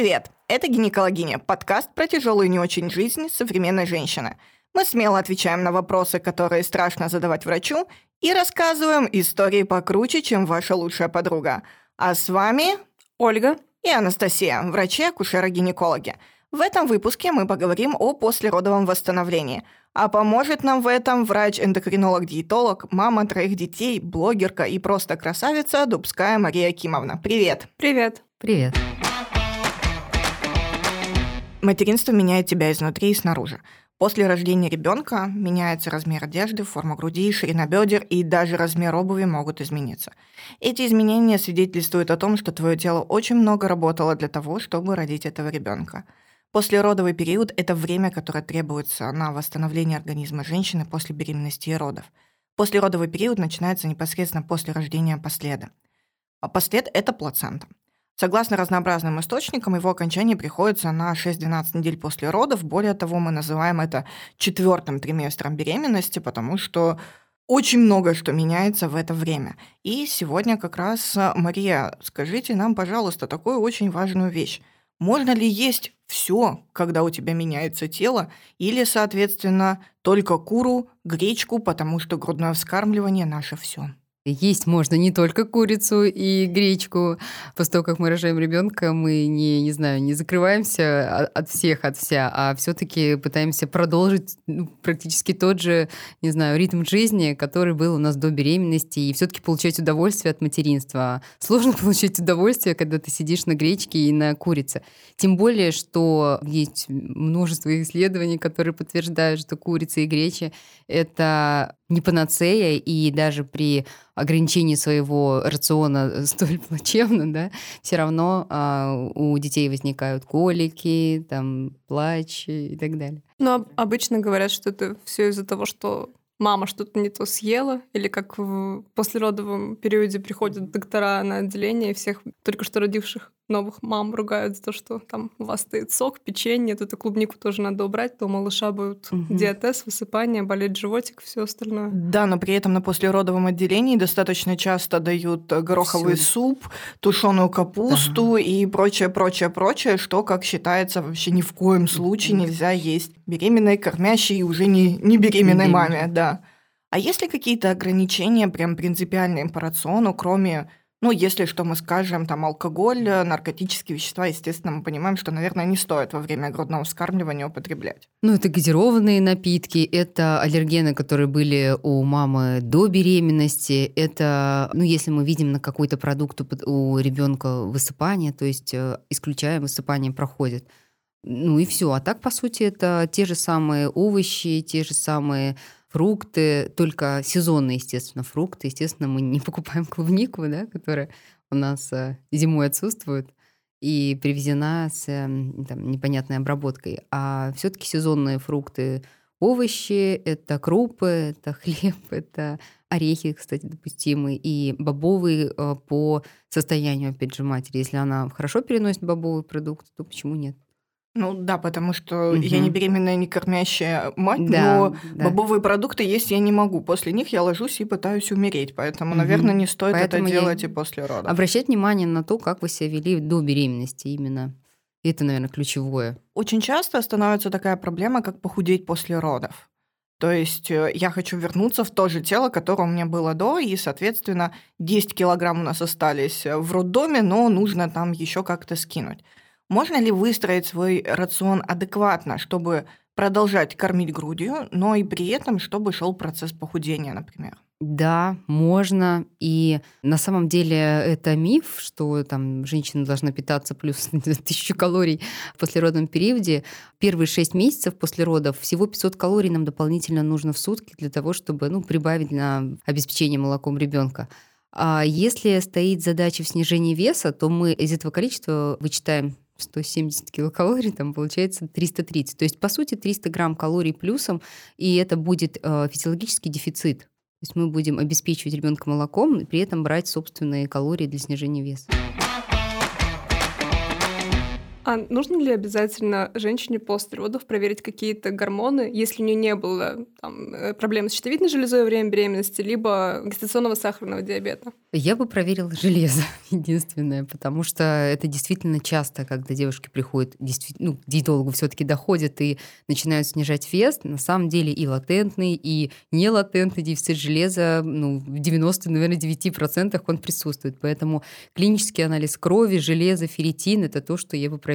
Привет! Это «Гинекологиня» – подкаст про тяжелую не очень жизнь современной женщины. Мы смело отвечаем на вопросы, которые страшно задавать врачу, и рассказываем истории покруче, чем ваша лучшая подруга. А с вами Ольга и Анастасия, врачи-акушеры-гинекологи. В этом выпуске мы поговорим о послеродовом восстановлении. А поможет нам в этом врач-эндокринолог-диетолог, мама троих детей, блогерка и просто красавица Дубская Мария Кимовна. Привет! Привет! Привет! Материнство меняет тебя изнутри и снаружи. После рождения ребенка меняется размер одежды, форма груди, ширина бедер и даже размер обуви могут измениться. Эти изменения свидетельствуют о том, что твое тело очень много работало для того, чтобы родить этого ребенка. Послеродовый период – это время, которое требуется на восстановление организма женщины после беременности и родов. Послеродовый период начинается непосредственно после рождения последа. А послед – это плацента. Согласно разнообразным источникам, его окончание приходится на 6-12 недель после родов. Более того, мы называем это четвертым триместром беременности, потому что очень много что меняется в это время. И сегодня как раз, Мария, скажите нам, пожалуйста, такую очень важную вещь. Можно ли есть все, когда у тебя меняется тело, или, соответственно, только куру, гречку, потому что грудное вскармливание наше все? Есть можно не только курицу и гречку. После того, как мы рожаем ребенка, мы не, не знаю, не закрываемся от всех, от вся, а все-таки пытаемся продолжить ну, практически тот же, не знаю, ритм жизни, который был у нас до беременности, и все-таки получать удовольствие от материнства. Сложно получать удовольствие, когда ты сидишь на гречке и на курице. Тем более, что есть множество исследований, которые подтверждают, что курица и гречи — это не панацея, и даже при ограничении своего рациона столь плачевно, да, все равно а, у детей возникают колики, там, плач и так далее. Но обычно говорят, что это все из-за того, что мама что-то не то съела, или как в послеродовом периоде приходят доктора на отделение всех только что родивших новых мам ругают за то, что там у вас стоит сок, печенье, тут и клубнику тоже надо убрать, то у малыша будет угу. диатез, высыпание, болеть животик, все остальное. Да, но при этом на послеродовом отделении достаточно часто дают гороховый Всё. суп, тушеную капусту да. и прочее, прочее, прочее, что, как считается, вообще ни в коем случае нельзя есть беременной, кормящей и уже не, не беременной маме, да. А есть ли какие-то ограничения прям принципиальные по рациону, кроме ну, если что мы скажем, там алкоголь, э, наркотические вещества, естественно, мы понимаем, что, наверное, не стоит во время грудного вскармливания употреблять. Ну, это газированные напитки, это аллергены, которые были у мамы до беременности, это, ну, если мы видим на какой-то продукт у ребенка высыпание, то есть э, исключаем высыпание проходит. Ну и все. А так, по сути, это те же самые овощи, те же самые фрукты, только сезонные, естественно, фрукты. Естественно, мы не покупаем клубнику, да, которая у нас э, зимой отсутствует и привезена с эм, там, непонятной обработкой. А все-таки сезонные фрукты, овощи, это крупы, это хлеб, это орехи, кстати, допустимы, и бобовые э, по состоянию, опять же, матери. Если она хорошо переносит бобовый продукт, то почему нет? Ну да, потому что угу. я не беременная, не кормящая мать, да, но да. бобовые продукты есть я не могу. После них я ложусь и пытаюсь умереть. Поэтому, угу. наверное, не стоит Поэтому это делать и после родов. Обращать внимание на то, как вы себя вели до беременности именно. Это, наверное, ключевое. Очень часто становится такая проблема, как похудеть после родов. То есть э, я хочу вернуться в то же тело, которое у меня было до, и, соответственно, 10 килограмм у нас остались в роддоме, но нужно там еще как-то скинуть. Можно ли выстроить свой рацион адекватно, чтобы продолжать кормить грудью, но и при этом, чтобы шел процесс похудения, например? Да, можно. И на самом деле это миф, что там женщина должна питаться плюс тысячу калорий в послеродном периоде. Первые шесть месяцев после родов всего 500 калорий нам дополнительно нужно в сутки для того, чтобы ну, прибавить на обеспечение молоком ребенка. А если стоит задача в снижении веса, то мы из этого количества вычитаем 170 килокалорий, там получается 330. То есть, по сути, 300 грамм калорий плюсом, и это будет э, физиологический дефицит. То есть мы будем обеспечивать ребенка молоком и при этом брать собственные калории для снижения веса. А нужно ли обязательно женщине после родов проверить какие-то гормоны, если у нее не было там, э, проблем с щитовидной железой во время беременности, либо гестационного сахарного диабета? Я бы проверила железо, единственное, потому что это действительно часто, когда девушки приходят, ну, к диетологу все-таки доходят и начинают снижать вес, на самом деле и латентный, и нелатентный дефицит железа, ну, в 90, наверное, 9% он присутствует. Поэтому клинический анализ крови, железа, ферритин – это то, что я бы проверила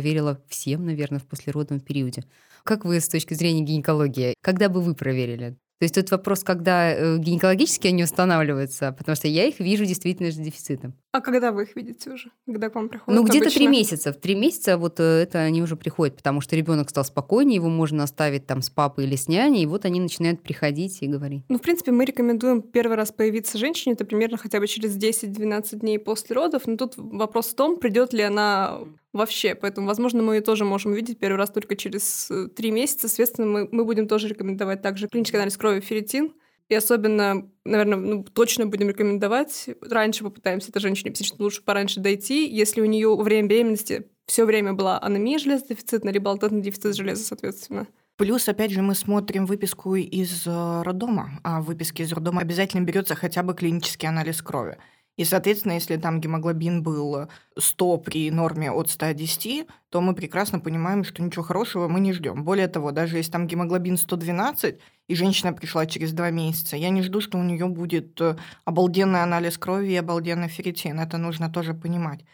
всем, наверное, в послеродном периоде. Как вы с точки зрения гинекологии, когда бы вы проверили? То есть тут вопрос, когда э, гинекологически они устанавливаются, потому что я их вижу действительно с дефицитом. А когда вы их видите уже? Когда к вам приходят? Ну, где-то три месяца. В три месяца вот э, это они уже приходят, потому что ребенок стал спокойнее, его можно оставить там с папой или с няней, и вот они начинают приходить и говорить. Ну, в принципе, мы рекомендуем первый раз появиться женщине, это примерно хотя бы через 10-12 дней после родов. Но тут вопрос в том, придет ли она вообще. Поэтому, возможно, мы ее тоже можем увидеть первый раз только через э, три месяца. Соответственно, мы, мы будем тоже рекомендовать также клинический анализ крови ферритин. И особенно, наверное, ну, точно будем рекомендовать. Раньше попытаемся этой женщине психично лучше пораньше дойти. Если у нее во время беременности все время была анемия железодефицитная, либо латентный дефицит железа, соответственно. Плюс, опять же, мы смотрим выписку из э, роддома, а в выписке из роддома обязательно берется хотя бы клинический анализ крови. И, соответственно, если там гемоглобин был 100 при норме от 110, то мы прекрасно понимаем, что ничего хорошего мы не ждем. Более того, даже если там гемоглобин 112, и женщина пришла через два месяца, я не жду, что у нее будет э, обалденный анализ крови и обалденный ферритин. Это нужно тоже понимать.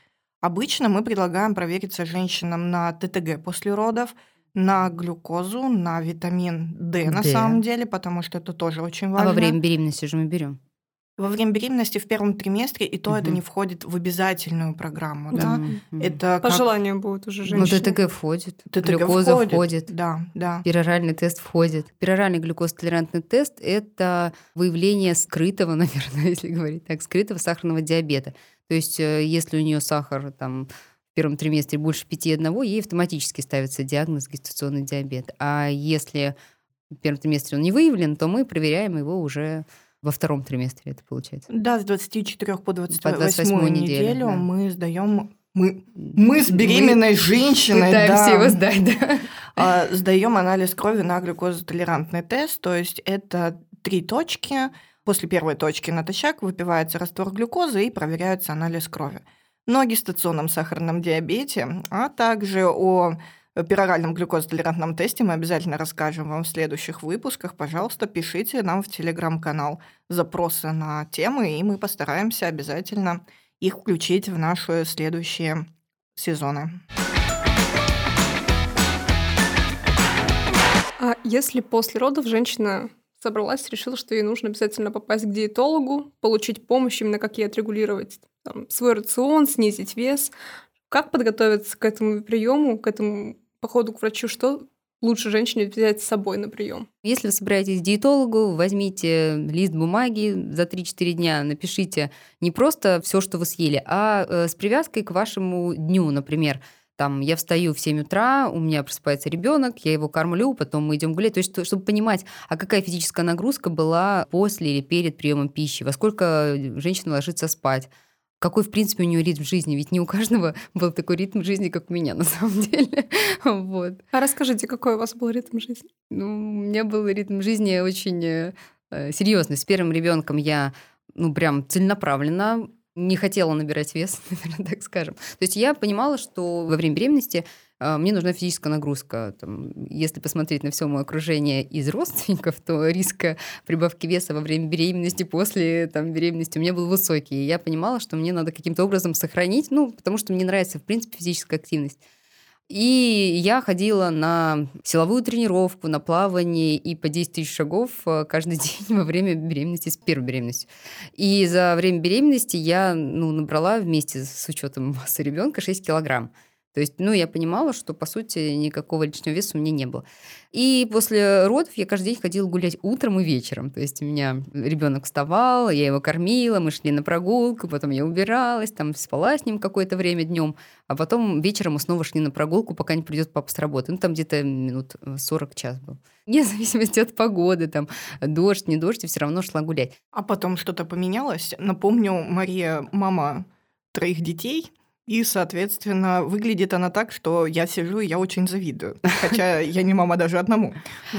Обычно мы предлагаем провериться женщинам на ТТГ после родов, на глюкозу, на витамин D на D. самом деле, потому что это тоже очень важно. А во время беременности же мы берем. Во время беременности в первом триместре, и то это Мгм. не входит в обязательную программу, Да. да. Это По как желанию будет уже Ну, женщина. ТТГ входит, ТТГ глюкоза входит. входит. Да, да. Пероральный тест входит. Пероральный глюкозотолерантный тест – это выявление скрытого, наверное, если говорить так, скрытого сахарного диабета. То есть э, если у нее сахар там, в первом триместре больше 5,1, ей автоматически ставится диагноз гестационный диабет. А если в первом триместре он не выявлен, то мы проверяем его уже во втором триместре, это получается. Да, с 24 по 28, 28 неделю, неделю да. мы сдаем мы, мы с беременной женщиной Пытаемся да, его сдать, да. а, сдаем анализ крови на глюкозотолерантный тест. То есть это три точки. После первой точки натощак выпивается раствор глюкозы и проверяется анализ крови. Но о гестационном сахарном диабете, а также о пероральном глюкозотолерантном тесте мы обязательно расскажем вам в следующих выпусках. Пожалуйста, пишите нам в телеграм-канал запросы на темы, и мы постараемся обязательно их включить в наши следующие сезоны. А если после родов женщина собралась, решила, что ей нужно обязательно попасть к диетологу, получить помощь именно как ей отрегулировать там, свой рацион, снизить вес, как подготовиться к этому приему, к этому походу к врачу, что лучше женщине взять с собой на прием? Если вы собираетесь к диетологу, возьмите лист бумаги за 3-4 дня, напишите не просто все, что вы съели, а э, с привязкой к вашему дню, например. Там я встаю в 7 утра, у меня просыпается ребенок, я его кормлю, потом мы идем гулять. То есть, что- чтобы понимать, а какая физическая нагрузка была после или перед приемом пищи, во сколько женщина ложится спать, какой, в принципе, у нее ритм жизни. Ведь не у каждого был такой ритм жизни, как у меня, на самом деле. Вот. А расскажите, какой у вас был ритм жизни? Ну, у меня был ритм жизни очень э, э, серьезный. С первым ребенком я, ну, прям целенаправленно не хотела набирать вес, наверное, так скажем. То есть я понимала, что во время беременности мне нужна физическая нагрузка. Там, если посмотреть на все мое окружение из родственников, то риск э, прибавки веса во время беременности, после там, беременности у меня был высокий. И я понимала, что мне надо каким-то образом сохранить, ну, потому что мне нравится, в принципе, физическая активность. И я ходила на силовую тренировку, на плавание и по 10 тысяч шагов э, каждый день во время беременности, с первой беременности. И за время беременности я ну, набрала вместе с учетом массы ребенка 6 килограмм. То есть, ну, я понимала, что, по сути, никакого лишнего веса у меня не было. И после родов я каждый день ходила гулять утром и вечером. То есть у меня ребенок вставал, я его кормила, мы шли на прогулку, потом я убиралась, там спала с ним какое-то время днем, а потом вечером мы снова шли на прогулку, пока не придет папа с работы. Ну, там где-то минут 40 час был. Вне зависимости от погоды, там, дождь, не дождь, и все равно шла гулять. А потом что-то поменялось. Напомню, Мария мама троих детей, И, соответственно, выглядит она так, что я сижу и я очень завидую. Хотя я не мама даже одному.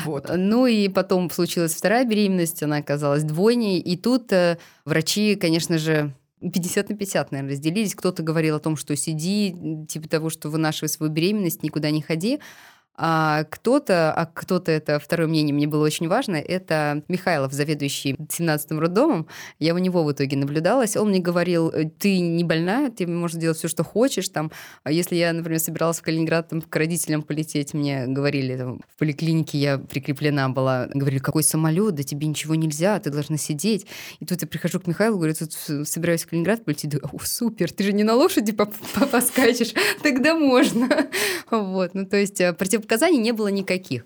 Вот. Ну и потом случилась вторая беременность, она оказалась двойней. И тут э, врачи, конечно же, 50 на 50, наверное, разделились. Кто-то говорил о том, что сиди, типа того, что вынашивай свою беременность, никуда не ходи. А кто-то, а кто-то это второе мнение мне было очень важно, это Михайлов, заведующий 17-м роддомом. Я у него в итоге наблюдалась. Он мне говорил, «Э, ты не больная, ты можешь делать все, что хочешь. Там, а если я, например, собиралась в Калининград там, к родителям полететь, мне говорили, там, в поликлинике я прикреплена была, говорили, какой самолет, да тебе ничего нельзя, ты должна сидеть. И тут я прихожу к Михайлу, говорю, тут собираюсь в Калининград полететь, думаю, о, супер, ты же не на лошади поскачешь, тогда можно. Вот, ну то есть э, против противопоказаний не было никаких.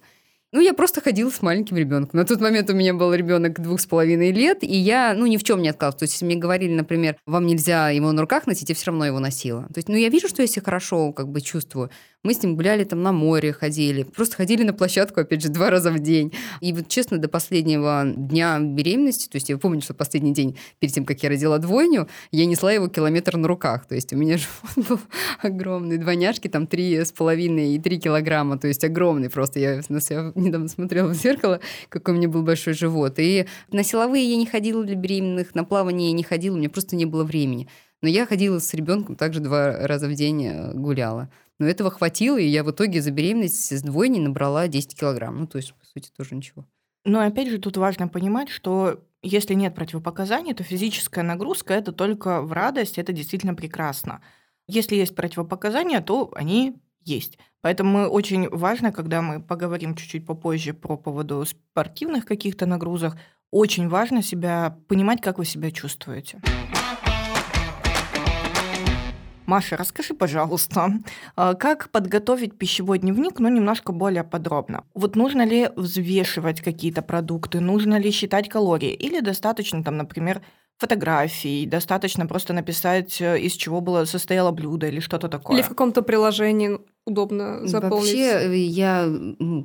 Ну, я просто ходила с маленьким ребенком. На тот момент у меня был ребенок двух с половиной лет, и я, ну, ни в чем не отказывалась. То есть, мне говорили, например, вам нельзя его на руках носить, я все равно его носила. То есть, ну, я вижу, что я себя хорошо как бы чувствую. Мы с ним гуляли там на море, ходили. Просто ходили на площадку, опять же, два раза в день. И вот, честно, до последнего дня беременности, то есть я помню, что последний день перед тем, как я родила двойню, я несла его километр на руках. То есть у меня живот был огромный. Двойняшки там три с половиной и три килограмма. То есть огромный просто. Я на себя недавно смотрела в зеркало, какой у меня был большой живот. И на силовые я не ходила для беременных, на плавание я не ходила, у меня просто не было времени. Но я ходила с ребенком также два раза в день э, гуляла. Но этого хватило, и я в итоге за беременность с двойней набрала 10 килограмм. Ну, то есть, по сути, тоже ничего. Но опять же, тут важно понимать, что если нет противопоказаний, то физическая нагрузка это только в радость, это действительно прекрасно. Если есть противопоказания, то они есть. Поэтому очень важно, когда мы поговорим чуть-чуть попозже про поводу спортивных каких-то нагрузок, очень важно себя понимать, как вы себя чувствуете. Маша, расскажи, пожалуйста, а, как подготовить пищевой дневник, но немножко более подробно. Вот нужно ли взвешивать какие-то продукты, нужно ли считать калории, или достаточно там, например, фотографий, достаточно просто написать, э, из чего было состояло блюдо или что-то такое. Или в каком-то приложении удобно заполнить. Вообще э, я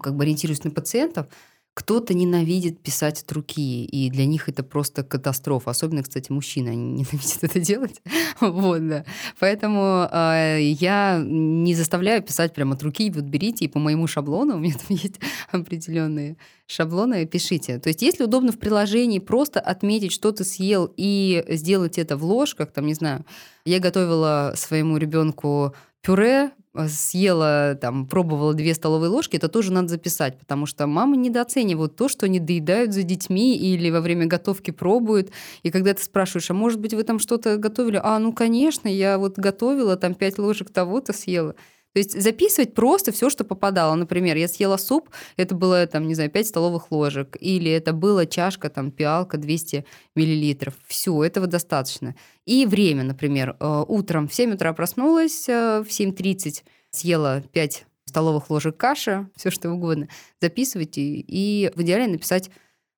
как бы ориентируюсь на пациентов. Кто-то ненавидит писать от руки, и для них это просто катастрофа. Особенно, кстати, мужчины, они ненавидят это делать. вот, да. Поэтому э, я не заставляю писать прямо от руки. Вот берите, и по моему шаблону, у меня там есть определенные шаблоны, пишите. То есть, если удобно в приложении просто отметить, что ты съел, и сделать это в ложках, там, не знаю, я готовила своему ребенку пюре съела, там, пробовала две столовые ложки, это тоже надо записать, потому что мамы недооценивают то, что они доедают за детьми или во время готовки пробуют. И когда ты спрашиваешь, а может быть, вы там что-то готовили? А, ну, конечно, я вот готовила, там, пять ложек того-то съела. То есть записывать просто все, что попадало. Например, я съела суп, это было, там, не знаю, 5 столовых ложек, или это была чашка, там, пиалка 200 миллилитров. Все, этого достаточно. И время, например, э, утром в 7 утра проснулась, э, в 7.30 съела 5 столовых ложек каши, все что угодно. Записывайте и в идеале написать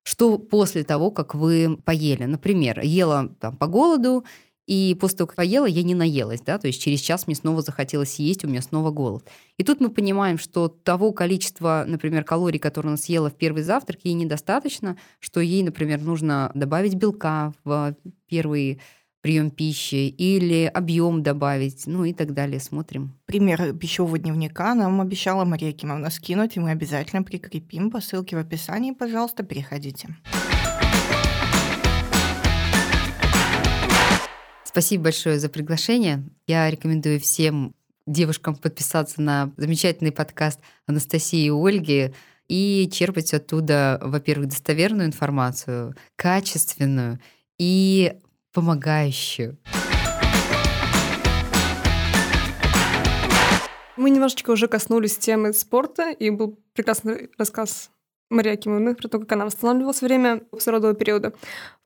что после того, как вы поели. Например, ела там, по голоду и после того, как поела, я не наелась, да, то есть через час мне снова захотелось есть, у меня снова голод. И тут мы понимаем, что того количества, например, калорий, которые она съела в первый завтрак, ей недостаточно, что ей, например, нужно добавить белка в первый прием пищи или объем добавить, ну и так далее. Смотрим. Пример пищевого дневника нам обещала Мария Кимовна скинуть, и мы обязательно прикрепим по ссылке в описании. Пожалуйста, переходите. Спасибо большое за приглашение. Я рекомендую всем девушкам подписаться на замечательный подкаст Анастасии и Ольги и черпать оттуда, во-первых, достоверную информацию, качественную и помогающую. Мы немножечко уже коснулись темы спорта, и был прекрасный рассказ Марии Акимовны про то, как она восстанавливалась во время послеродового периода.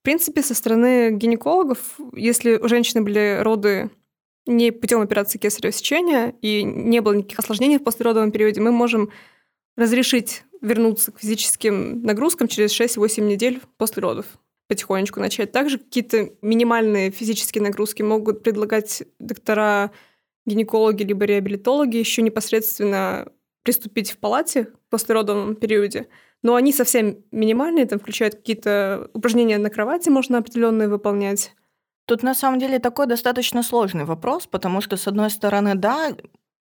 В принципе, со стороны гинекологов, если у женщины были роды не путем операции кесарево сечения и не было никаких осложнений в послеродовом периоде, мы можем разрешить вернуться к физическим нагрузкам через 6-8 недель после родов потихонечку начать. Также какие-то минимальные физические нагрузки могут предлагать доктора, гинекологи либо реабилитологи еще непосредственно приступить в палате в послеродовом периоде – но они совсем минимальные, там включают какие-то упражнения на кровати, можно определенные выполнять. Тут на самом деле такой достаточно сложный вопрос, потому что, с одной стороны, да,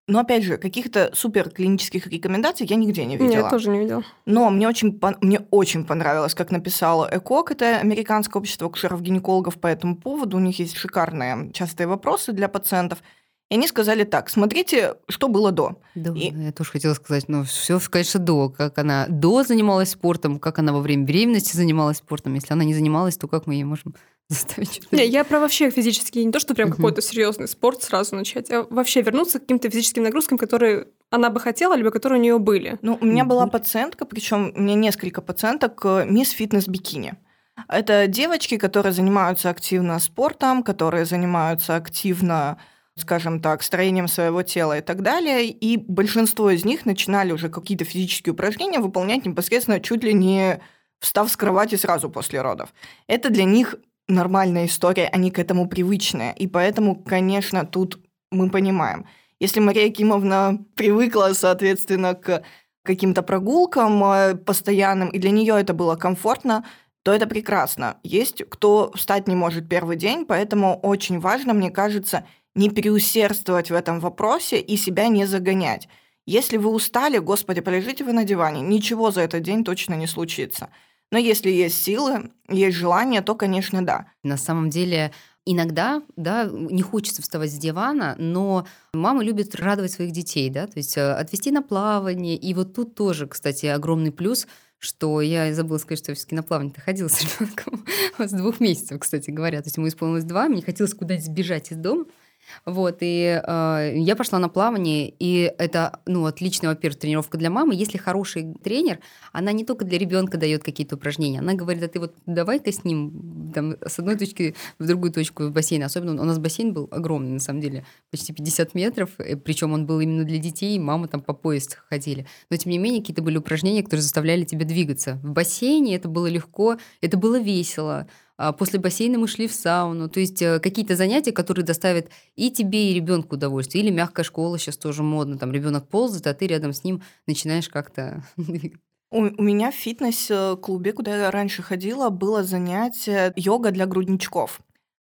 но опять же, каких-то супер клинических рекомендаций я нигде не видела. Нет, я тоже не видела. Но мне очень, мне очень понравилось, как написала ЭКОК, это Американское общество акушеров-гинекологов по этому поводу. У них есть шикарные частые вопросы для пациентов. И они сказали так, смотрите, что было до. Да, И- я тоже хотела сказать, ну, все, конечно, до. Как она до занималась спортом, как она во время беременности занималась спортом. Если она не занималась, то как мы ее можем заставить что-то Не, я про вообще физический, не то, что прям Мгм. какой-то серьезный спорт сразу начать, а вообще вернуться к каким-то физическим нагрузкам, которые она бы хотела, либо которые у нее были. Ну, у меня была пациентка, причем у меня несколько пациенток, э, мисс фитнес бикини. Это девочки, которые занимаются активно спортом, которые занимаются активно, скажем так, строением своего тела и так далее. И большинство из них начинали уже какие-то физические упражнения выполнять непосредственно чуть ли не встав с кровати сразу после родов. Это для них нормальная история, они к этому привычные. И поэтому, конечно, тут мы понимаем. Если Мария Кимовна привыкла, соответственно, к каким-то прогулкам э, постоянным, и для нее это было комфортно, то это прекрасно. Есть кто встать не может первый день, поэтому очень важно, мне кажется, не переусердствовать в этом вопросе и себя не загонять. Если вы устали, господи, полежите вы на диване, ничего за этот день точно не случится. Но если есть силы, есть желание, то, конечно, да. На самом деле, иногда, да, не хочется вставать с дивана, но мама любит радовать своих детей, да, то есть э, отвезти на плавание. И вот тут тоже, кстати, огромный плюс, что я забыла сказать, что я все-таки на плавание-то ходила с ребенком с двух месяцев, кстати говоря. То есть ему исполнилось два, мне хотелось куда-то сбежать из дома. Вот, и э, я пошла на плавание, и это, ну, отличная, во-первых, тренировка для мамы. Если хороший тренер, она не только для ребенка дает какие-то упражнения, она говорит, а ты вот давай-ка с ним там, с одной точки в другую точку бассейна. Особенно у нас бассейн был огромный, на самом деле, почти 50 метров, причем он был именно для детей, мама там по поезд ходили. Но, тем не менее, какие-то были упражнения, которые заставляли тебя двигаться. В бассейне это было легко, это было весело. А После бассейна мы шли в сауну. То есть э, какие-то занятия, которые доставят и тебе, и ребенку удовольствие. Или мягкая школа сейчас тоже модно. Там ребенок ползает, а ты рядом с ним начинаешь как-то. У, у меня в фитнес-клубе, куда я раньше ходила, было занятие йога для грудничков.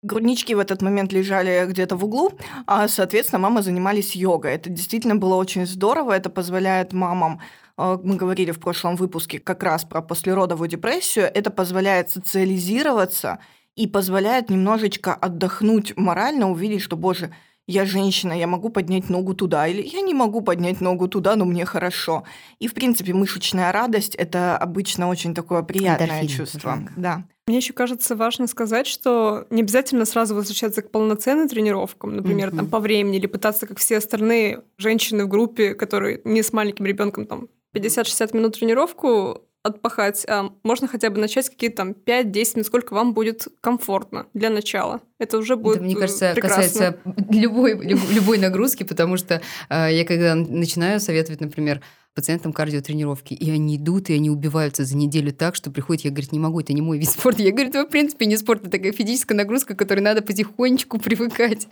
Груднички в этот момент лежали где-то в углу, а, соответственно, мамы занимались йогой. Это действительно было очень здорово. Это позволяет мамам мы говорили в прошлом выпуске как раз про послеродовую депрессию, это позволяет социализироваться и позволяет немножечко отдохнуть морально, увидеть, что, боже, я женщина, я могу поднять ногу туда, или я не могу поднять ногу туда, но мне хорошо. И, в принципе, мышечная радость – это обычно очень такое приятное Эндорфин, чувство. Да. Мне еще кажется важно сказать, что не обязательно сразу возвращаться к полноценным тренировкам, например, там Мгм. по времени, или пытаться, как все остальные женщины в группе, которые не с маленьким ребенком, там 50-60 минут тренировку отпахать, а можно хотя бы начать какие-то там 5-10 минут, сколько вам будет комфортно для начала. Это уже будет Это, мне э, кажется, прекрасно. касается любой, люб- любой нагрузки, потому что э, я когда начинаю советовать, например, пациентам кардиотренировки, и они идут, и они убиваются за неделю так, что приходит, я, говорю, не могу, это не мой вид спорта. Я говорю, это в принципе не спорт, это такая физическая нагрузка, к которой надо потихонечку привыкать,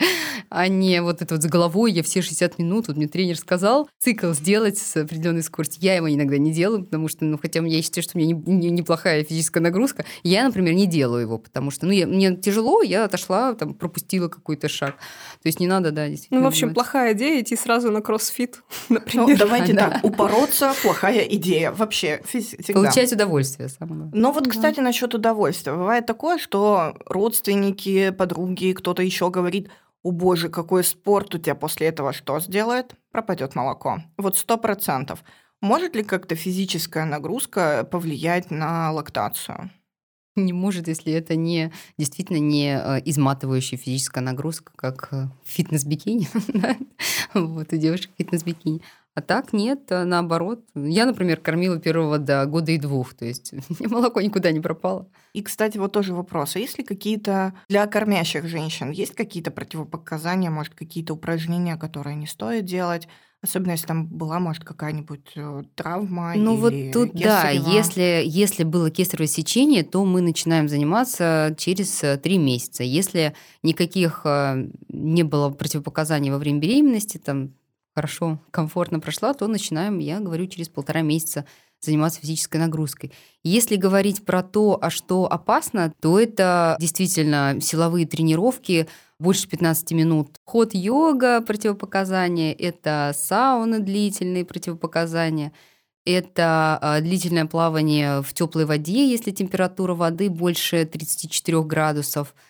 а не вот это вот с головой, я все 60 минут, вот мне тренер сказал, цикл сделать с определенной скоростью. Я его иногда не делаю, потому что, ну, хотя я считаю, что у меня не- не- неплохая физическая нагрузка, я, например, не делаю его, потому что, ну, я- мне тяжело, я отошла, там, пропустила какой-то шаг. То есть не надо, да, действительно. Ну, в общем, бывает. плохая идея идти сразу на кроссфит, Ну, например. давайте Да. так, упороться – плохая идея. Вообще, всегда. Получать удовольствие, самое. Но вот, Да. кстати, насчет удовольствия. Бывает такое, что родственники, подруги, кто-то еще говорит, о боже, какой спорт у тебя после этого что сделает? Пропадет молоко. Вот сто процентов. Может ли как-то физическая нагрузка повлиять на лактацию? Не может, если это не действительно не э, изматывающая физическая нагрузка, как э, фитнес-бикини. вот, у девушек фитнес-бикини. А так нет, э, наоборот. Я, например, кормила первого до года и двух, то есть молоко никуда не пропало. И, кстати, вот тоже вопрос. А есть ли какие-то для кормящих женщин, есть какие-то противопоказания, может, какие-то упражнения, которые не стоит делать? Особенно, если там была, может, какая-нибудь э, травма Ну вот или тут, да, кесарево. если, если было кесарево сечение, то мы начинаем заниматься через э, три месяца. Если никаких э, не было противопоказаний во время беременности, там хорошо, комфортно прошла, то начинаем, я говорю, через полтора месяца заниматься физической нагрузкой. Если говорить про то, а что опасно, то это действительно силовые тренировки, больше 15 минут. Ход йога, противопоказания, это сауны длительные противопоказания, это а, длительное плавание в теплой воде, если температура воды больше 34 градусов –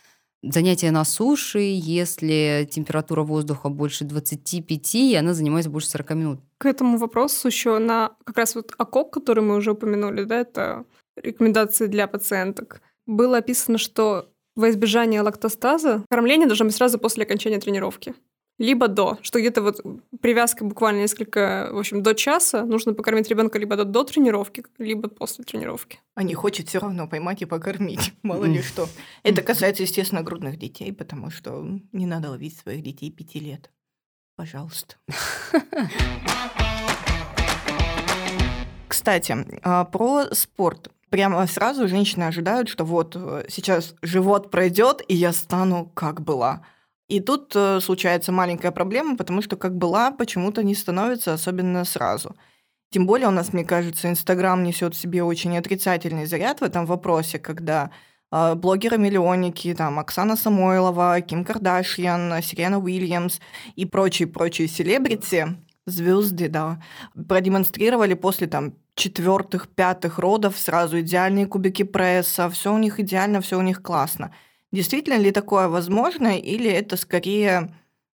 занятия на суше, если температура воздуха больше 25, и она занимается больше 40 минут. К этому вопросу еще на как раз вот ОКОК, который мы уже упомянули, да, это рекомендации для пациенток, было описано, что во избежание лактостаза кормление должно быть сразу после окончания тренировки либо до, что где-то вот привязка буквально несколько, в общем, до часа нужно покормить ребенка либо до, до тренировки, либо после тренировки. А не хочет все равно поймать и покормить, мало ли что. Это касается, естественно, грудных детей, потому что не надо ловить своих детей пяти лет. Пожалуйста. Кстати, а, про спорт. Прямо сразу женщины ожидают, что вот э, сейчас живот пройдет, и я стану как была. И тут э, случается маленькая проблема, потому что как была, почему-то не становится, особенно сразу. Тем более у нас, мне кажется, Инстаграм несет в себе очень отрицательный заряд в этом вопросе, когда э, блогеры-миллионники, там, Оксана Самойлова, Ким Кардашьян, Сирена Уильямс и прочие-прочие селебрити, звезды, да, продемонстрировали после там четвертых, пятых родов сразу идеальные кубики пресса, все у них идеально, все у них классно. Действительно ли такое возможно, или это скорее,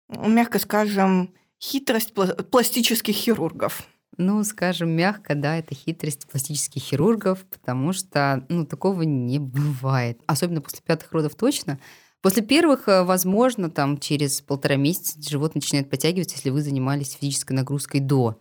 мягко скажем, хитрость пластических хирургов? Ну, скажем мягко, да, это хитрость пластических хирургов, потому что, ну, такого не бывает. Особенно после пятых родов точно. После первых, э, возможно, там через полтора месяца живот начинает подтягиваться, если вы занимались физической нагрузкой до.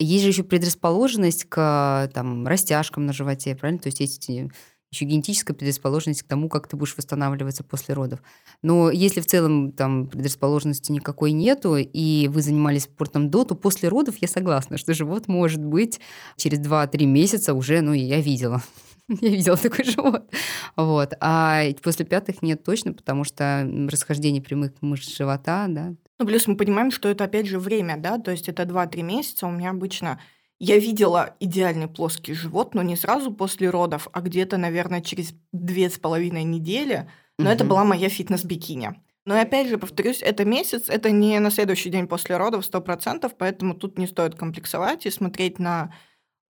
Есть же еще предрасположенность к там, растяжкам на животе, правильно? То есть эти еще генетическая предрасположенность к тому, как ты будешь восстанавливаться после родов. Но если в целом там предрасположенности никакой нету, и вы занимались спортом до, то после родов я согласна, что живот может быть через 2-3 месяца уже, ну, я видела. Я видела такой живот. Вот. А после пятых нет точно, потому что расхождение прямых мышц живота, да. Ну, плюс мы понимаем, что это опять же время, да, то есть это 2-3 месяца. У меня обычно я видела идеальный плоский живот, но не сразу после родов, а где-то, наверное, через две с половиной недели. Но угу. это была моя фитнес-бикини. Но опять же, повторюсь, это месяц, это не на следующий день после родов 100%, поэтому тут не стоит комплексовать и смотреть на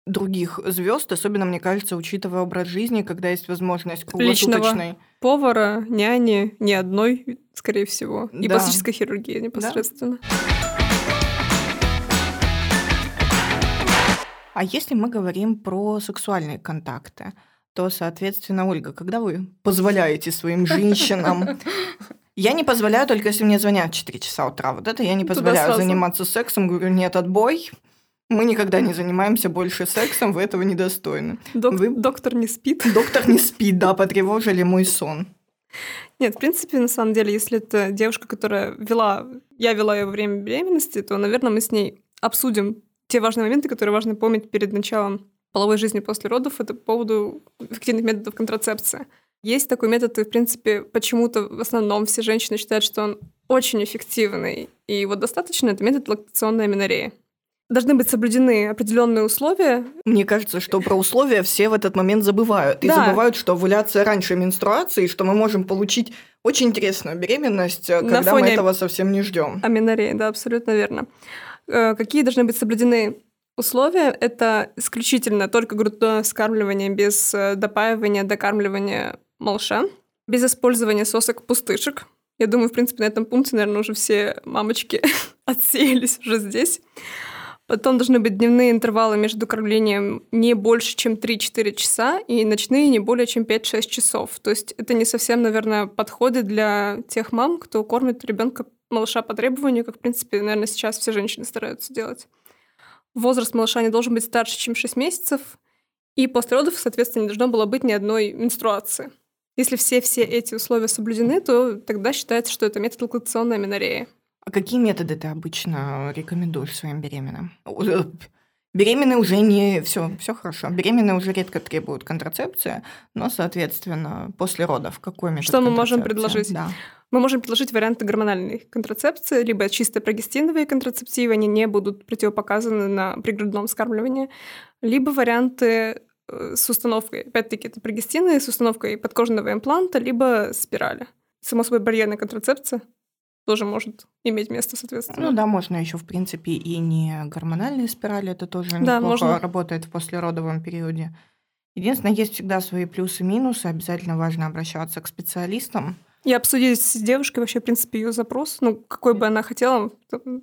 других звезд, особенно, мне кажется, учитывая образ жизни, когда есть возможность круглосуточной... Личного повара, няни, ни одной, скорее всего, и да. пластической хирургии непосредственно. Да. А если мы говорим про сексуальные контакты, то, соответственно, Ольга, когда вы позволяете своим женщинам я не позволяю, только если мне звонят в 4 часа утра. Вот это я не позволяю заниматься сексом. Говорю, нет, отбой. Мы никогда не занимаемся больше сексом, вы этого недостойны. Док- вы... Доктор не спит. Доктор не спит, да, потревожили мой сон. Нет, в принципе, на самом деле, если это девушка, которая вела, я вела ее во время беременности, то, наверное, мы с ней обсудим те важные моменты, которые важно помнить перед началом половой жизни после родов, это по поводу эффективных методов контрацепции. Есть такой метод, и, в принципе, почему-то в основном все женщины считают, что он очень эффективный. И вот достаточно это метод лактационной аминореи. Должны быть соблюдены определенные условия. Мне кажется, что про условия все в этот момент забывают. И да. забывают, что овуляция раньше менструации, что мы можем получить очень интересную беременность, когда мы этого совсем не ждем. Аминореи, да, абсолютно верно. Э, какие должны быть соблюдены условия? Это исключительно только грудное вскармливание без э, допаивания, докармливания малыша, без использования сосок-пустышек. Я думаю, в принципе, на этом пункте, наверное, уже все мамочки отсеялись уже здесь. Потом должны быть дневные интервалы между кормлением не больше, чем 3-4 часа, и ночные не более, чем 5-6 часов. То есть это не совсем, наверное, подходит для тех мам, кто кормит ребенка малыша по требованию, как, в принципе, наверное, сейчас все женщины стараются делать. Возраст малыша не должен быть старше, чем 6 месяцев, и после родов, соответственно, не должно было быть ни одной менструации. Если все-все эти условия соблюдены, то тогда считается, что это метод лактационной аминореи. А какие методы ты обычно рекомендуешь своим беременным? Беременные уже не все, все хорошо. Беременные уже редко требуют контрацепции, но, соответственно, после родов какой метод Что мы можем предложить? Да. Мы можем предложить варианты гормональной контрацепции, либо чисто прогестиновые контрацептивы, они не будут противопоказаны на пригрудном вскармливании, либо варианты э, с установкой, опять-таки, это прогестины с установкой подкожного импланта, либо спирали. Само собой, барьерная контрацепция тоже может иметь место, соответственно. Ну да, можно еще, в принципе, и не гормональные спирали, это тоже Да, неплохо можно. работает в послеродовом периоде. Единственное, есть всегда свои плюсы и минусы, обязательно важно обращаться к специалистам. И обсудить с девушкой вообще, в принципе, ее запрос, ну, какой бы она хотела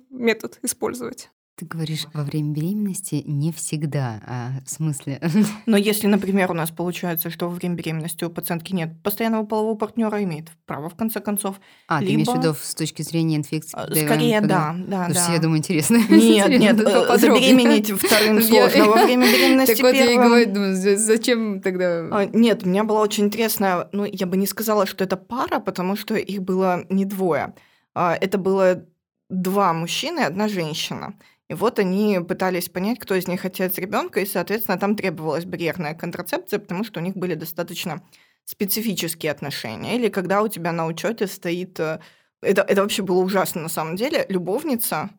метод использовать. Ты говоришь, во время беременности не всегда, а в смысле... Но если, например, у нас получается, что во время беременности у пациентки нет постоянного полового партнера, имеет право, в конце концов. А, ты имеешь в Либо- виду с точки зрения инфекции? А, Скорее, когда- да, да, Слушайте, да. я думаю, интересно. Нет, нет, э, забеременеть вторым сложно. Во время беременности Так вот я и говорю, зачем тогда... А, Нет, у меня была очень интересная, ну, я бы не сказала, что это пара, потому что их было не двое. А, Это было два мужчины и одна женщина. И вот они пытались понять, кто из них отец ребенка, и, соответственно, там требовалась барьерная контрацепция, потому что у них были достаточно специфические отношения. Или когда у тебя на учете стоит... э, Это, это вообще было ужасно на самом деле. Любовница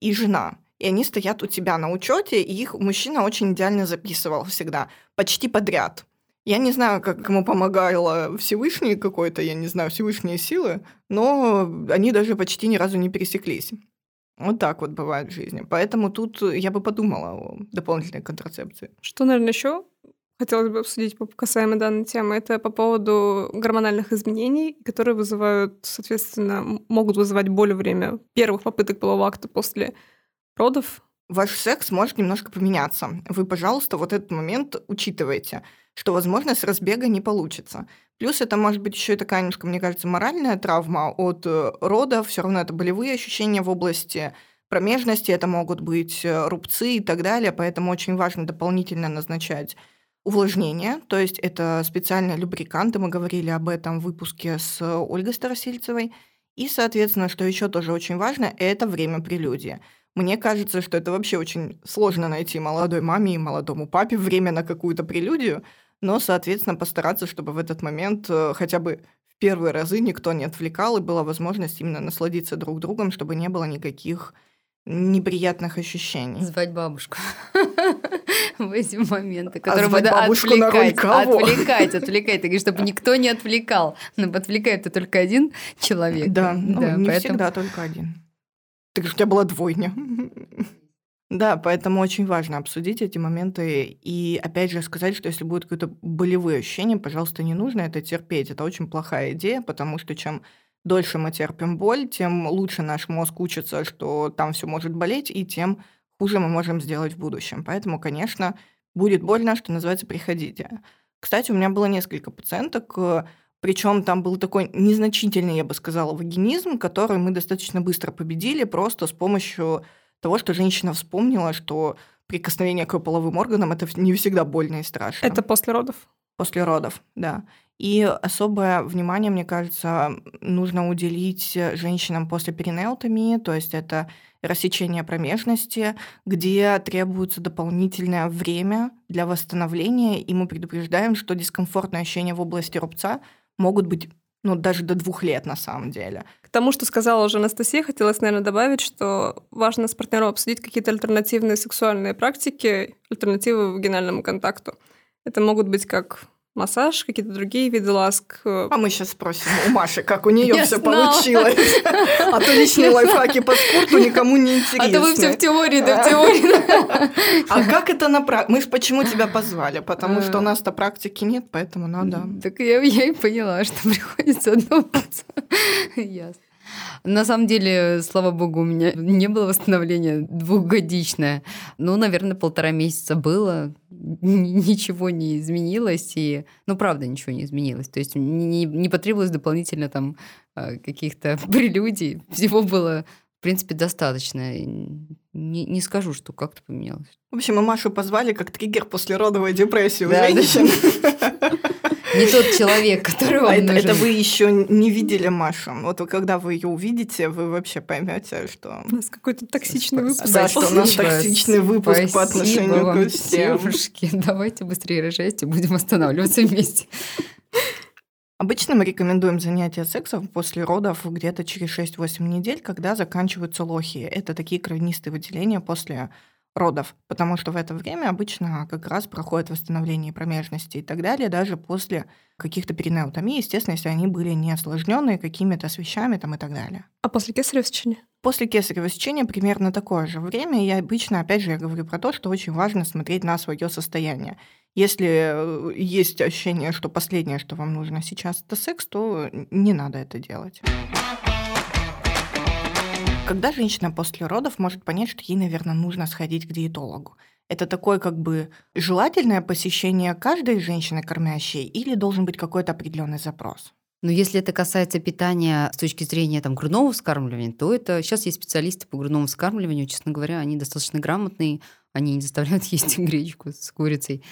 и жена. И они стоят у тебя на учете, и их мужчина очень идеально записывал всегда, почти подряд. Я не знаю, как ему помогала Всевышний какой-то, я не знаю, Всевышние силы, но они даже почти ни разу не пересеклись. Вот так вот бывает в жизни. Поэтому тут я бы подумала о дополнительной контрацепции. Что, наверное, еще хотелось бы обсудить касаемо данной темы, это по поводу гормональных изменений, которые вызывают, соответственно, могут вызывать боль во время первых попыток полового акта после родов. Ваш секс может немножко поменяться. Вы, пожалуйста, вот этот момент учитывайте, что, возможно, с разбега не получится. Плюс это может быть еще и такая немножко, мне кажется, моральная травма от э, родов. Все равно это болевые ощущения в области промежности, это могут быть э, рубцы и так далее, поэтому очень важно дополнительно назначать увлажнение, то есть это специальные любриканты, мы говорили об этом в выпуске с Ольгой Старосельцевой. И, соответственно, что еще тоже очень важно, это время прелюдии. Мне кажется, что это вообще очень сложно найти молодой маме и молодому папе время на какую-то прелюдию, но, соответственно, постараться, чтобы в этот момент э, хотя бы в первые разы никто не отвлекал, и была возможность именно насладиться друг другом, чтобы не было никаких неприятных ощущений. Звать бабушку в эти моменты, А которые надо отвлекать, отвлекать, отвлекать, так, чтобы никто не отвлекал. Но отвлекает-то только один человек. Да, ну, не поэтому- всегда только один. Так же у тебя была двойня. Да, поэтому очень важно обсудить эти моменты и, опять же, сказать, что если будет какое-то болевые ощущения, пожалуйста, не нужно это терпеть. Это очень плохая идея, потому что чем дольше мы терпим боль, тем лучше наш мозг учится, что там все может болеть, и тем хуже мы можем сделать в будущем. Поэтому, конечно, будет больно, что называется, приходите. Кстати, у меня было несколько пациенток, причем там был такой незначительный, я бы сказала, вагинизм, который мы достаточно быстро победили просто с помощью того, что женщина вспомнила, что прикосновение к половым органам это не всегда больно и страшно. Это после родов. После родов, да. И особое внимание, мне кажется, нужно уделить женщинам после перинеутомии, то есть это рассечение промежности, где требуется дополнительное время для восстановления, и мы предупреждаем, что дискомфортные ощущения в области рубца могут быть ну, даже до двух лет на самом деле. К тому, что сказала уже Анастасия, хотелось, наверное, добавить, что важно с партнером обсудить какие-то альтернативные сексуальные практики, альтернативы вагинальному контакту. Это могут быть как массаж, какие-то другие виды ласк. А мы сейчас спросим у Маши, как у нее все получилось. А то личные лайфхаки по спорту никому не интересны. А то вы все в теории, да в теории. А как это на практике? Мы же почему тебя позвали? Потому что у А. нас-то практики нет, поэтому надо. Так я, и поняла, что приходится отдуваться. Ясно. На самом деле, слава богу, у меня не было восстановления двухгодичное. Ну, наверное, полтора месяца было. Ничего не изменилось. И, ну, правда, ничего не изменилось. То есть не, не потребовалось дополнительно там э, каких-то прелюдий. Всего было, в принципе, достаточно. Не, не скажу, что как-то поменялось. В общем, мы Машу позвали как триггер после родовой депрессии у женщин. не тот человек, который вам А это, нужен. это вы еще не видели Машу. Вот вы- когда вы ее увидите, вы вообще поймете, что У нас какой-то токсичный выпуск. Да, что у нас токсичный выпуск по Спасибо отношению вам, ко всем. девушки. Давайте быстрее рожайте, будем останавливаться вместе. Обычно мы рекомендуем занятия сексом после родов где-то через 6-8 недель, когда заканчиваются лохи. Это такие кровянистые выделения после родов, потому что в это время обычно как раз проходит восстановление промежности и так далее, даже после каких-то перинеутомий, естественно, если они были не осложненные какими-то с вещами там и так далее. А после кесарево сечения? После кесарево сечения примерно такое же время. Я обычно, опять же, я говорю про то, что очень важно смотреть на свое состояние. Если э, есть ощущение, что последнее, что вам нужно сейчас, это секс, то не надо это делать. Когда женщина после родов может понять, что ей, наверное, нужно сходить к диетологу? Это такое как бы желательное посещение каждой женщины кормящей или должен быть какой-то определенный запрос? Но если это касается питания с точки зрения там, грудного вскармливания, то это сейчас есть специалисты по грудному вскармливанию, честно говоря, они достаточно грамотные, они не заставляют есть гречку с курицей.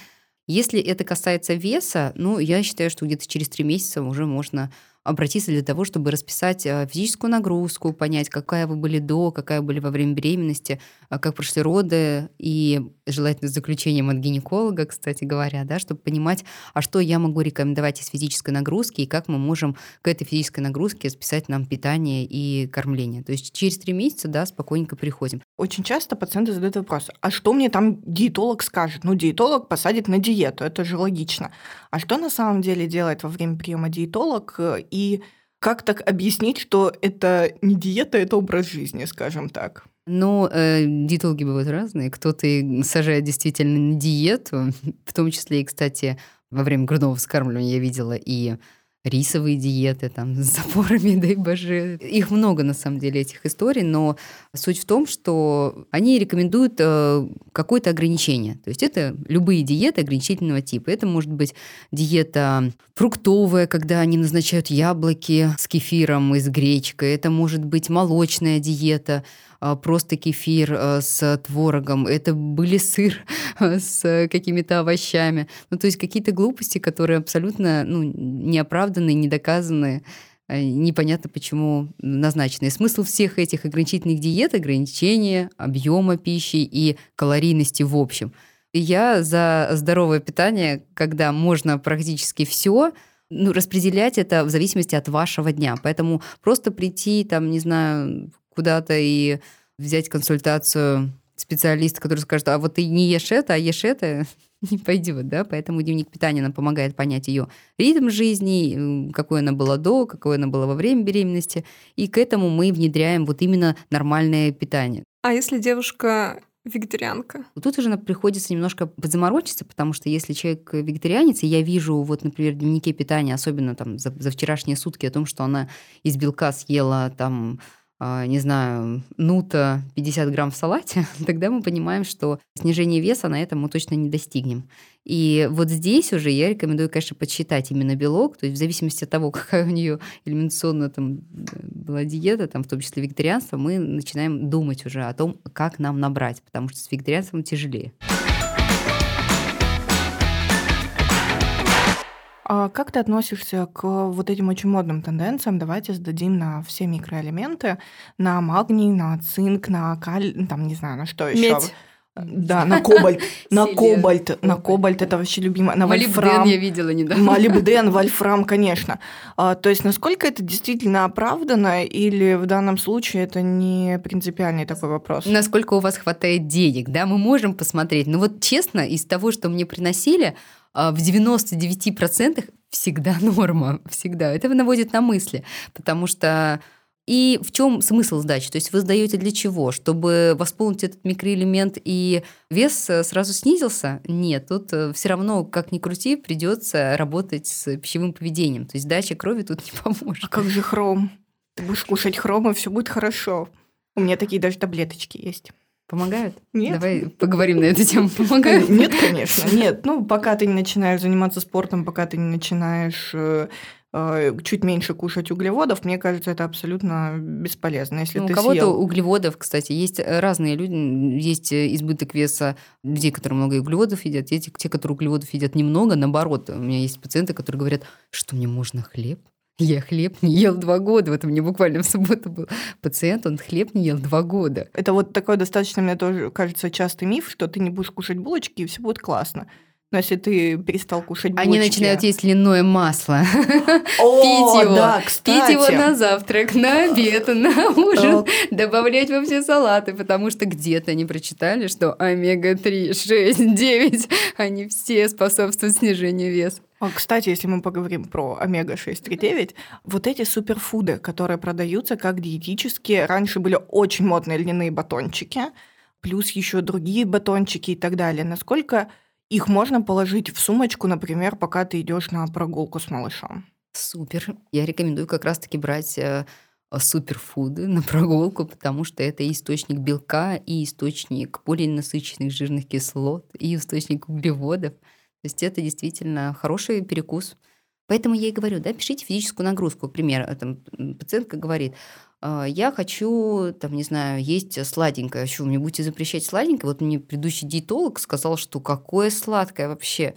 Если это касается веса, ну, я считаю, что где-то через три месяца уже можно обратиться для того, чтобы расписать э, физическую нагрузку, понять, какая вы были до, какая были во время беременности, как прошли роды, и желательно с заключением от гинеколога, кстати говоря, да, чтобы понимать, а что я могу рекомендовать из физической нагрузки, и как мы можем к этой физической нагрузке списать нам питание и кормление. То есть через три месяца, да, спокойненько приходим. Очень часто пациенты задают вопрос, а что мне там диетолог скажет? Ну, диетолог посадит на диету, это же логично. А что на самом деле делает во время приема диетолог? И как так объяснить, что это не диета, это образ жизни, скажем так? Но э, диетологи бывают разные. Кто-то сажает действительно на диету, в том числе и, кстати, во время грудного вскармливания я видела и рисовые диеты там с запорами, дай боже. Их много, на самом деле, этих историй, но суть в том, что они рекомендуют э, какое-то ограничение. То есть это любые диеты ограничительного типа. Это может быть диета фруктовая, когда они назначают яблоки с кефиром и с гречкой. Это может быть молочная диета, просто кефир а, с творогом, это были сыр а, с какими-то овощами. Ну, то есть какие-то глупости, которые абсолютно ну, неоправданные, недоказанные, а, непонятно почему назначены. Смысл всех этих ограничительных диет — ограничение объема пищи и калорийности в общем. Я за здоровое питание, когда можно практически все, ну, распределять это в зависимости от вашего дня. Поэтому просто прийти, там, не знаю, куда-то и взять консультацию специалиста, который скажет, а вот ты не ешь это, а ешь это, не пойдет, да, поэтому дневник питания нам помогает понять ее ритм жизни, какой она была до, какой она была во время беременности, и к этому мы внедряем вот именно нормальное питание. А если девушка вегетарианка? Тут уже приходится немножко подзаморочиться, потому что если человек вегетарианец, и я вижу вот, например, в дневнике питания, особенно там за, за вчерашние сутки о том, что она из белка съела там не знаю, нута 50 грамм в салате, тогда мы понимаем, что снижение веса на этом мы точно не достигнем. И вот здесь уже я рекомендую, конечно, подсчитать именно белок, то есть в зависимости от того, какая у нее элементационная там была диета, там, в том числе вегетарианство, мы начинаем думать уже о том, как нам набрать, потому что с вегетарианством тяжелее. А как ты относишься к вот этим очень модным тенденциям? Давайте сдадим на все микроэлементы, на магний, на цинк, на ну, там, не знаю, на что еще. Медь. Да, на кобальт, на кобальт, на кобальт, это вообще любимое, на вольфрам. я видела недавно. Молибден, вольфрам, конечно. А, то есть насколько это действительно оправдано или в данном случае это не принципиальный такой вопрос? Насколько у вас хватает денег, да, мы можем посмотреть. Но вот честно, из того, что мне приносили, в 99% всегда норма, всегда. Это наводит на мысли, потому что и в чем смысл сдачи? То есть вы сдаете для чего? Чтобы восполнить этот микроэлемент и вес э, сразу снизился? Нет, тут все равно, как ни крути, придется работать с пищевым поведением. То есть сдача крови тут не поможет. А как же хром? Ты будешь кушать хром, и все будет хорошо. У меня такие даже таблеточки есть. Помогают? Нет. Давай поговорим на эту тему. Помогают? Нет, конечно, нет. Ну, пока ты не начинаешь заниматься спортом, пока ты не начинаешь э, э, чуть меньше кушать углеводов, мне кажется, это абсолютно бесполезно. Если Ну, у ты кого-то съел... углеводов, кстати, есть разные люди. Есть избыток веса людей, которые много углеводов едят, есть те, которые углеводов едят немного. Наоборот, у меня есть пациенты, которые говорят, что мне можно хлеб? Я хлеб не ел два года. Вот у меня буквально в субботу был пациент, он хлеб не ел два года. Это вот такой достаточно, мне тоже кажется, частый миф, что ты не будешь кушать булочки, и все будет классно. Но если ты перестал кушать булочки... Они начинают есть льняное масло. О, Пить его. да, Пить его на завтрак, на обед, на ужин. Добавлять во все салаты, потому что где-то они прочитали, что омега-3, 6, 9, они все способствуют снижению веса. А, Кстати, если мы поговорим про омега-639, вот эти суперфуды, которые продаются как диетические, раньше были очень модные льняные батончики, плюс еще другие батончики и так далее. Насколько их можно положить в сумочку, например, пока ты идешь на прогулку с малышом? Супер. Я рекомендую как раз-таки брать э, суперфуды на прогулку, потому что это источник белка, и источник полиненасыщенных жирных кислот, и источник углеводов. То есть это действительно хороший перекус. Поэтому я и говорю, да, пишите физическую нагрузку. Например, э, там, пациентка говорит, «А, я хочу, там, не знаю, есть сладенькое. Что, мне будете запрещать сладенькое? Вот мне предыдущий диетолог сказал, что какое сладкое вообще.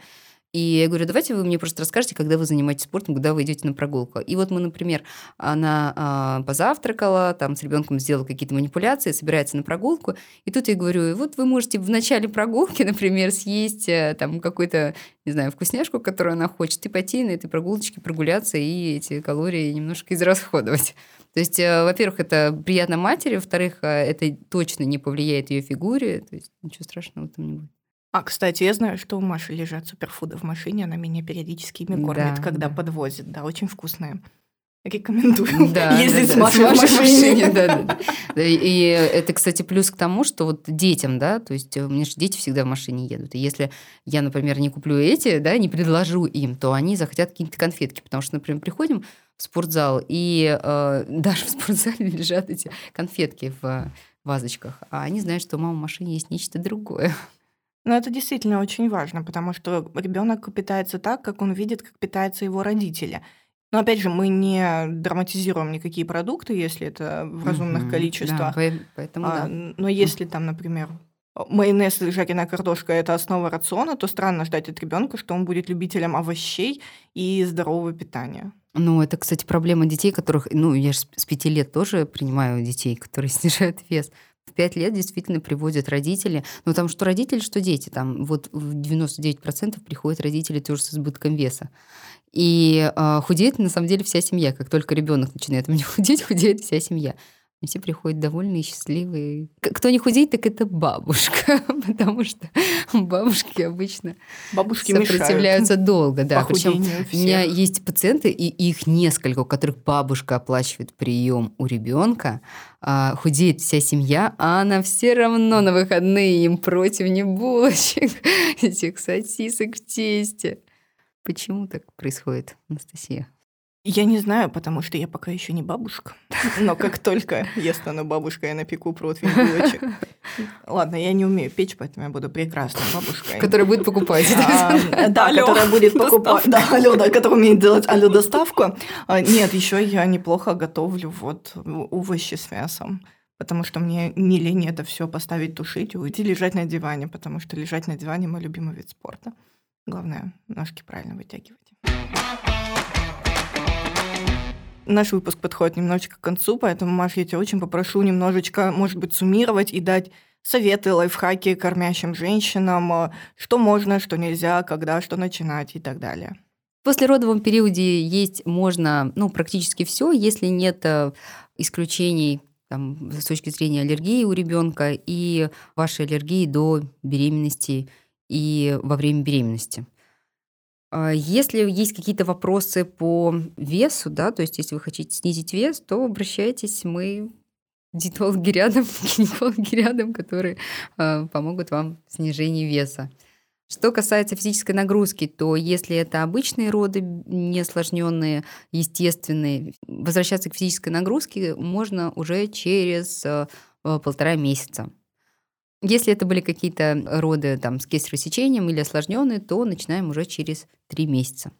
И я говорю, давайте вы мне просто расскажете, когда вы занимаетесь спортом, когда вы идете на прогулку. И вот мы, например, она а, позавтракала, там с ребенком сделала какие-то манипуляции, собирается на прогулку. И тут я говорю, «И вот вы можете в начале прогулки, например, съесть э, там какой-то, не знаю, вкусняшку, которую она хочет, и пойти на этой прогулочке прогуляться и эти калории немножко израсходовать. То есть, э, во-первых, это приятно матери, во-вторых, э, это точно не повлияет ее фигуре, то есть ничего страшного там не будет. А, кстати, я знаю, что у Маши лежат суперфуды в машине, она меня периодически ими кормит, Да, когда да. подвозит. Да, очень вкусные. Рекомендую Да, ездить да, с да, Машей в машине. да, да, И это, кстати, плюс к тому, что вот детям, да, то есть э, у меня же дети всегда в машине едут. И если я, например, не куплю эти, да, не предложу им, то они захотят какие-то конфетки. Потому что, например, приходим в спортзал, и э, даже в спортзале лежат эти конфетки в вазочках, а они знают, что у мамы в машине есть нечто другое. Но это действительно очень важно, потому что ребенок питается так, как он видит, как питаются его родители. Но опять же, мы не драматизируем никакие продукты, если это в разумных Мгм. количествах. Да, по- поэтому А, да. Но если там, например, майонез и жареная картошка это основа рациона, то странно ждать от ребенка, что он будет любителем овощей и здорового питания. Ну, это, кстати, проблема детей, которых... Ну, я же с пяти лет тоже принимаю детей, которые снижают вес. В пять лет действительно приводят родители. Ну, там что родители, что дети. Там вот в 99% приходят родители тоже с избытком веса. И э, худеет, на самом деле, вся семья. Как только ребенок начинает меня худеть, худеет вся семья. И все приходят довольные, счастливые. Кто не худеет, так это бабушка, потому что бабушки обычно Бабушки мешают сопротивляются долго. Да. Причем похудению у меня есть пациенты, и их несколько, у которых бабушка оплачивает прием у ребенка, а, худеет вся семья, а она все равно на выходные им противни булочек, этих сосисок в тесте. Почему так происходит, Анастасия? Я не знаю, потому что я пока еще не бабушка. Но как только я стану бабушкой, я напеку противень булочек. Ладно, я не умею печь, поэтому я буду прекрасной бабушкой. Который будет покупать. А, Да, которая будет покупать. Да, алло, да, которая умеет делать алло доставку. А, Нет, еще я неплохо готовлю вот овощи с мясом. Потому что мне не лень это все поставить тушить и уйти лежать на диване, потому что лежать на диване мой любимый вид спорта. Главное, ножки правильно вытягивать. Наш выпуск подходит немножечко к концу, поэтому, Маш, я тебя очень попрошу немножечко, может быть, суммировать и дать советы, лайфхаки кормящим женщинам, э, что можно, что нельзя, когда, что начинать и так далее. В послеродовом периоде есть можно, ну, практически все, если нет э, исключений там, с точки зрения аллергии у ребенка и вашей аллергии до беременности и во время беременности. А Если есть какие-то вопросы по весу, да, то есть если вы хотите снизить вес, то обращайтесь, мы диетологи рядом, гинекологи рядом, которые э, помогут вам в снижении веса. Что касается физической нагрузки, то если это обычные роды, неосложненные, естественные, возвращаться к физической нагрузке можно уже через э, полтора месяца. Если это были какие-то роды там, с кесарево сечением или осложненные, то начинаем уже через три месяца.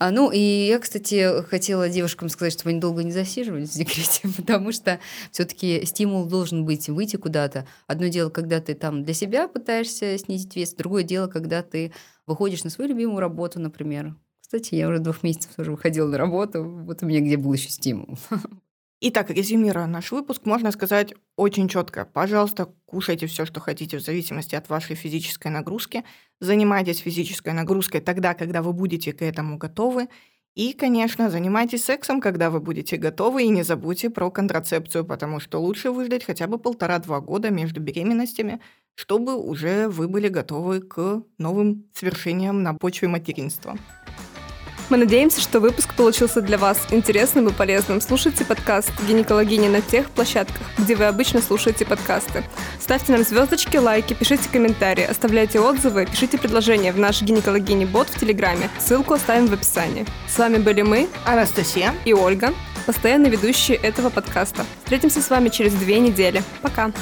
А, ну, и я, кстати, хотела девушкам сказать, чтобы они долго не засиживались в декрете, потому что все-таки стимул должен быть выйти куда-то. Одно дело, когда ты там для себя пытаешься снизить вес, другое дело, когда ты выходишь на свою любимую работу, например. Кстати, я уже двух месяцев тоже выходила на работу, вот у меня где был еще стимул. Итак, резюмируя наш выпуск, можно сказать очень четко. Пожалуйста, кушайте все, что хотите, в зависимости от вашей физической нагрузки. Занимайтесь физической нагрузкой тогда, когда вы будете к этому готовы. И, конечно, занимайтесь сексом, когда вы будете готовы, и не забудьте про контрацепцию, потому что лучше выждать хотя бы полтора-два года между беременностями, чтобы уже вы были готовы к новым свершениям на почве материнства. Мы надеемся, что выпуск получился для вас интересным и полезным. Слушайте подкаст «Гинекологини» на тех площадках, где вы обычно слушаете подкасты. Ставьте нам звездочки, лайки, пишите комментарии, оставляйте отзывы, пишите предложения в наш «Гинекологини-бот» в Телеграме. Ссылку оставим в описании. С вами были мы, Анастасия и Ольга, постоянные ведущие этого подкаста. Встретимся с вами через две недели. Пока!